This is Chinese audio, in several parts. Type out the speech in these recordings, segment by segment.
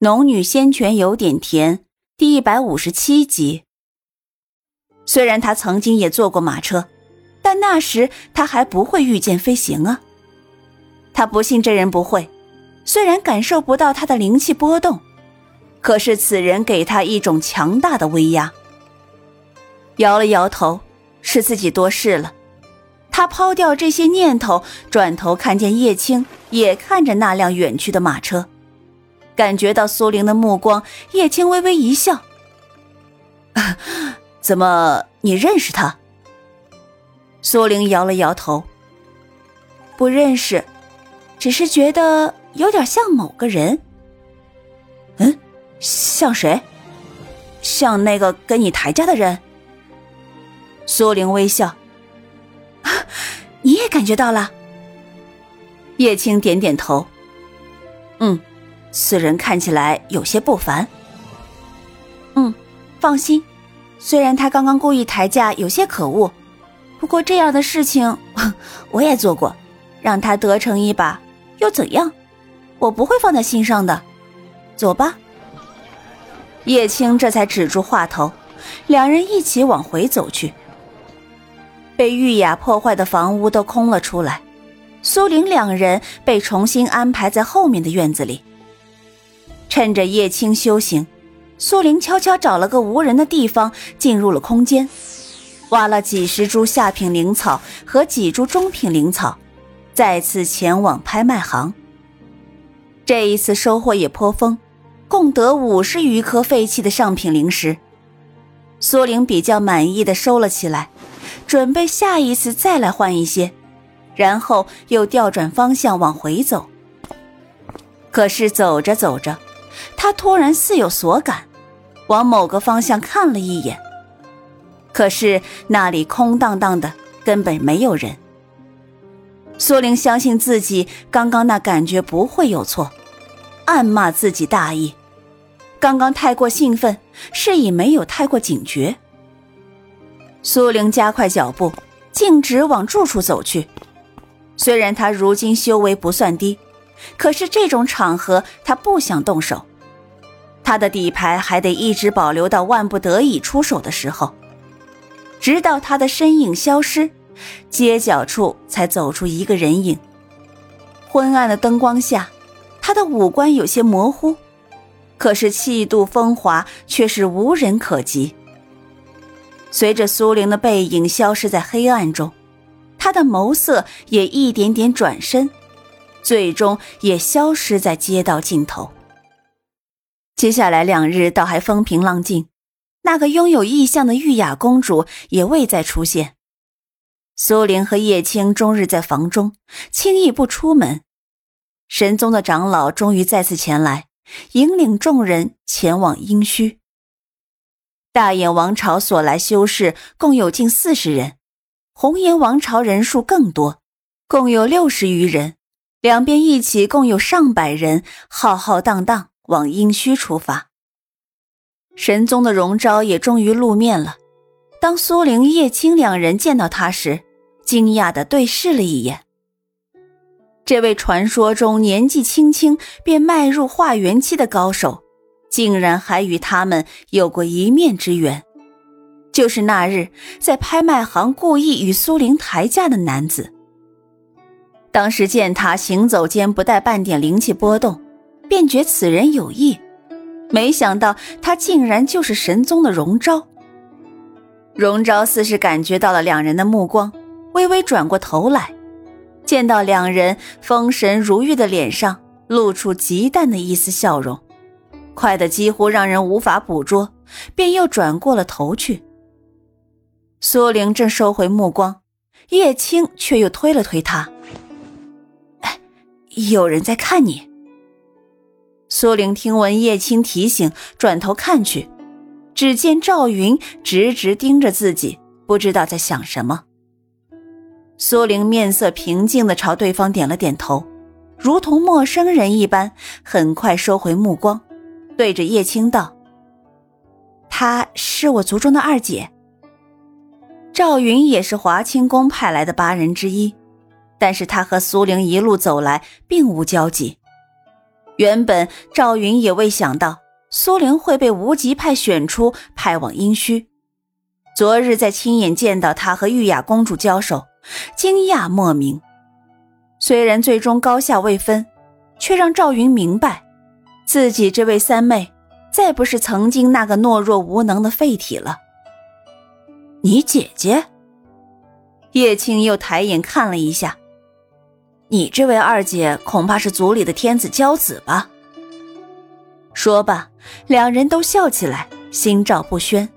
农女仙泉有点甜，第一百五十七集。虽然他曾经也坐过马车，但那时他还不会御剑飞行啊。他不信这人不会，虽然感受不到他的灵气波动，可是此人给他一种强大的威压。摇了摇头，是自己多事了。他抛掉这些念头，转头看见叶青也看着那辆远去的马车。感觉到苏玲的目光，叶青微微一笑：“ 怎么，你认识他？”苏玲摇了摇头：“不认识，只是觉得有点像某个人。”“嗯，像谁？像那个跟你抬价的人？”苏玲微笑：“ 你也感觉到了？”叶青点点头：“嗯。”此人看起来有些不凡。嗯，放心，虽然他刚刚故意抬价有些可恶，不过这样的事情 我也做过，让他得逞一把又怎样？我不会放在心上的。走吧。叶青这才止住话头，两人一起往回走去。被玉雅破坏的房屋都空了出来，苏玲两人被重新安排在后面的院子里。趁着叶青修行，苏玲悄悄找了个无人的地方，进入了空间，挖了几十株下品灵草和几株中品灵草，再次前往拍卖行。这一次收获也颇丰，共得五十余颗废弃的上品灵石。苏玲比较满意的收了起来，准备下一次再来换一些，然后又调转方向往回走。可是走着走着，他突然似有所感，往某个方向看了一眼，可是那里空荡荡的，根本没有人。苏玲相信自己刚刚那感觉不会有错，暗骂自己大意，刚刚太过兴奋，是以没有太过警觉。苏玲加快脚步，径直往住处走去。虽然他如今修为不算低，可是这种场合他不想动手。他的底牌还得一直保留到万不得已出手的时候，直到他的身影消失，街角处才走出一个人影。昏暗的灯光下，他的五官有些模糊，可是气度风华却是无人可及。随着苏玲的背影消失在黑暗中，他的眸色也一点点转身，最终也消失在街道尽头。接下来两日倒还风平浪静，那个拥有异象的玉雅公主也未再出现。苏玲和叶青终日在房中，轻易不出门。神宗的长老终于再次前来，引领众人前往阴虚。大眼王朝所来修士共有近四十人，红颜王朝人数更多，共有六十余人，两边一起共有上百人，浩浩荡荡。往阴虚出发，神宗的荣昭也终于露面了。当苏玲、叶青两人见到他时，惊讶的对视了一眼。这位传说中年纪轻轻便迈入化元期的高手，竟然还与他们有过一面之缘，就是那日在拍卖行故意与苏玲抬价的男子。当时见他行走间不带半点灵气波动。便觉此人有意，没想到他竟然就是神宗的荣昭。荣昭似是感觉到了两人的目光，微微转过头来，见到两人风神如玉的脸上露出极淡的一丝笑容，快得几乎让人无法捕捉，便又转过了头去。苏玲正收回目光，叶青却又推了推他：“哎，有人在看你。”苏玲听闻叶青提醒，转头看去，只见赵云直直盯着自己，不知道在想什么。苏玲面色平静的朝对方点了点头，如同陌生人一般，很快收回目光，对着叶青道：“她是我族中的二姐。”赵云也是华清宫派来的八人之一，但是他和苏玲一路走来，并无交集。原本赵云也未想到苏玲会被无极派选出，派往阴虚。昨日在亲眼见到她和玉雅公主交手，惊讶莫名。虽然最终高下未分，却让赵云明白，自己这位三妹再不是曾经那个懦弱无能的废体了。你姐姐？叶青又抬眼看了一下，你这位二姐恐怕是族里的天子骄子吧？说罢，两人都笑起来，心照不宣。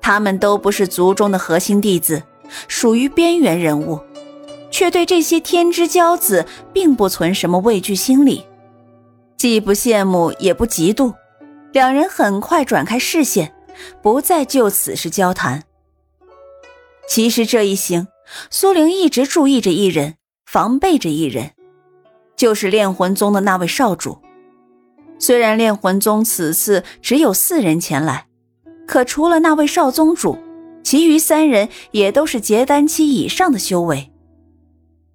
他们都不是族中的核心弟子，属于边缘人物。却对这些天之骄子并不存什么畏惧心理，既不羡慕也不嫉妒，两人很快转开视线，不再就此事交谈。其实这一行，苏玲一直注意着一人，防备着一人，就是炼魂宗的那位少主。虽然炼魂宗此次只有四人前来，可除了那位少宗主，其余三人也都是结丹期以上的修为。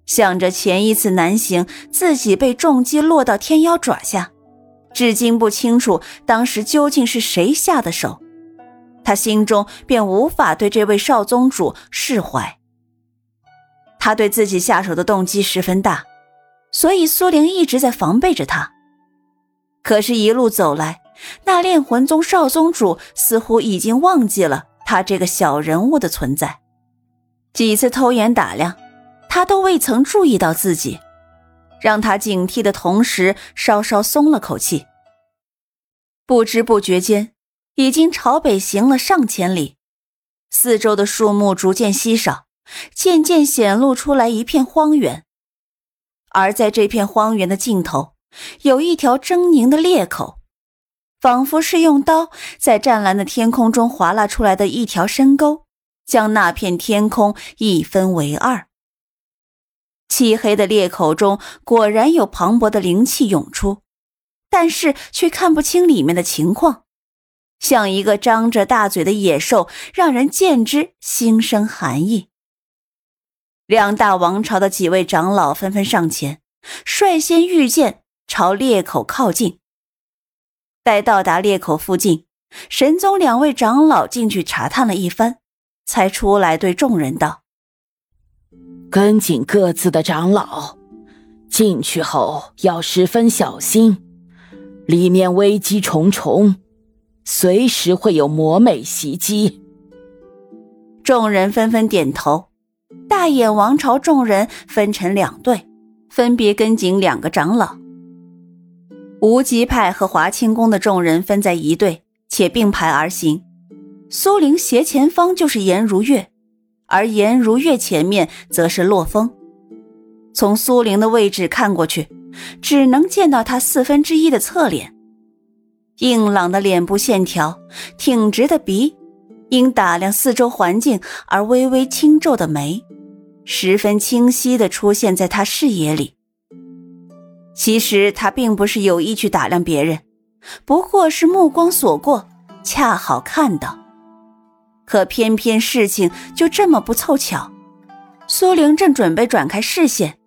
想着前一次南行，自己被重击落到天妖爪下，至今不清楚当时究竟是谁下的手，他心中便无法对这位少宗主释怀。他对自己下手的动机十分大，所以苏玲一直在防备着他。可是，一路走来，那炼魂宗少宗主似乎已经忘记了他这个小人物的存在，几次偷眼打量。他都未曾注意到自己，让他警惕的同时，稍稍松了口气。不知不觉间，已经朝北行了上千里，四周的树木逐渐稀少，渐渐显露出来一片荒原。而在这片荒原的尽头，有一条狰狞的裂口，仿佛是用刀在湛蓝的天空中划拉出来的一条深沟，将那片天空一分为二。漆黑的裂口中果然有磅礴的灵气涌出，但是却看不清里面的情况，像一个张着大嘴的野兽，让人见之心生寒意。两大王朝的几位长老纷纷上前，率先御剑朝裂口靠近。待到达裂口附近，神宗两位长老进去查探了一番，才出来对众人道。跟紧各自的长老，进去后要十分小心，里面危机重重，随时会有魔美袭击。众人纷纷点头。大眼王朝众人分成两队，分别跟紧两个长老。无极派和华清宫的众人分在一队，且并排而行。苏玲斜前方就是颜如月。而颜如月前面则是洛风，从苏玲的位置看过去，只能见到她四分之一的侧脸，硬朗的脸部线条，挺直的鼻，因打量四周环境而微微轻皱的眉，十分清晰地出现在他视野里。其实他并不是有意去打量别人，不过是目光所过，恰好看到。可偏偏事情就这么不凑巧，苏玲正准备转开视线，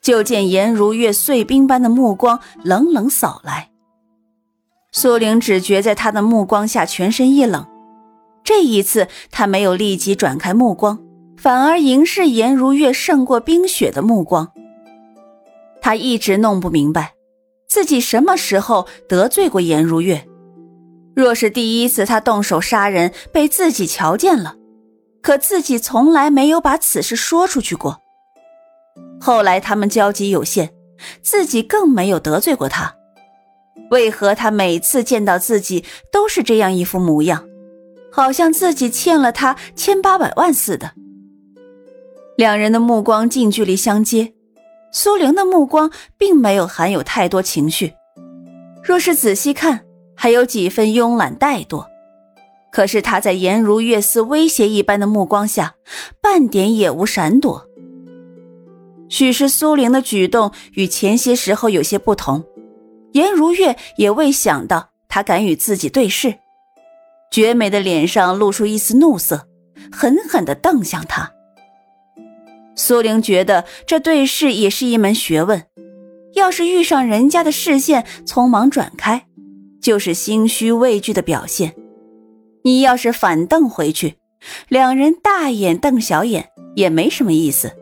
就见颜如月碎冰般的目光冷冷扫来。苏玲只觉在他的目光下全身一冷，这一次他没有立即转开目光，反而凝视颜如月胜过冰雪的目光。他一直弄不明白，自己什么时候得罪过颜如月。若是第一次他动手杀人被自己瞧见了，可自己从来没有把此事说出去过。后来他们交集有限，自己更没有得罪过他，为何他每次见到自己都是这样一副模样，好像自己欠了他千八百万似的？两人的目光近距离相接，苏玲的目光并没有含有太多情绪，若是仔细看。还有几分慵懒怠惰，可是他在颜如月似威胁一般的目光下，半点也无闪躲。许是苏玲的举动与前些时候有些不同，颜如月也未想到他敢与自己对视，绝美的脸上露出一丝怒色，狠狠地瞪向他。苏玲觉得这对视也是一门学问，要是遇上人家的视线，匆忙转开，就是心虚畏惧的表现。你要是反瞪回去，两人大眼瞪小眼，也没什么意思，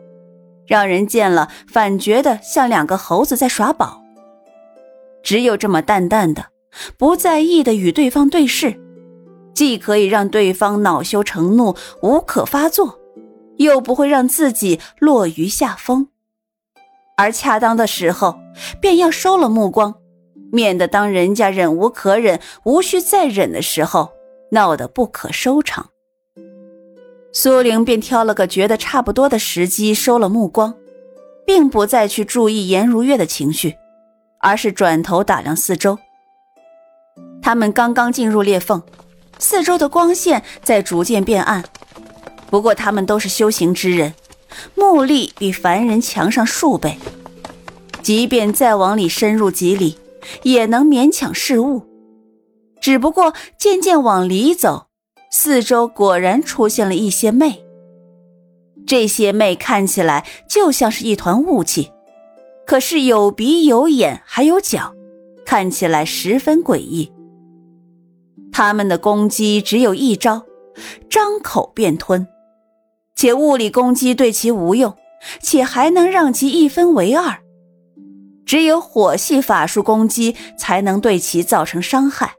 让人见了反觉得像两个猴子在耍宝。只有这么淡淡的、不在意的与对方对视，既可以让对方恼羞成怒、无可发作，又不会让自己落于下风。而恰当的时候，便要收了目光，免得当人家忍无可忍、无需再忍的时候，闹得不可收场。苏玲便挑了个觉得差不多的时机收了目光，并不再去注意颜如月的情绪，而是转头打量四周。他们刚刚进入裂缝，四周的光线在逐渐变暗。不过他们都是修行之人。目力比凡人强上数倍，即便再往里深入几里，也能勉强视物。只不过渐渐往里走，四周果然出现了一些魅。这些魅看起来就像是一团雾气，可是有鼻有眼还有脚，看起来十分诡异。他们的攻击只有一招：张口便吞。且物理攻击对其无用，且还能让其一分为二。只有火系法术攻击才能对其造成伤害。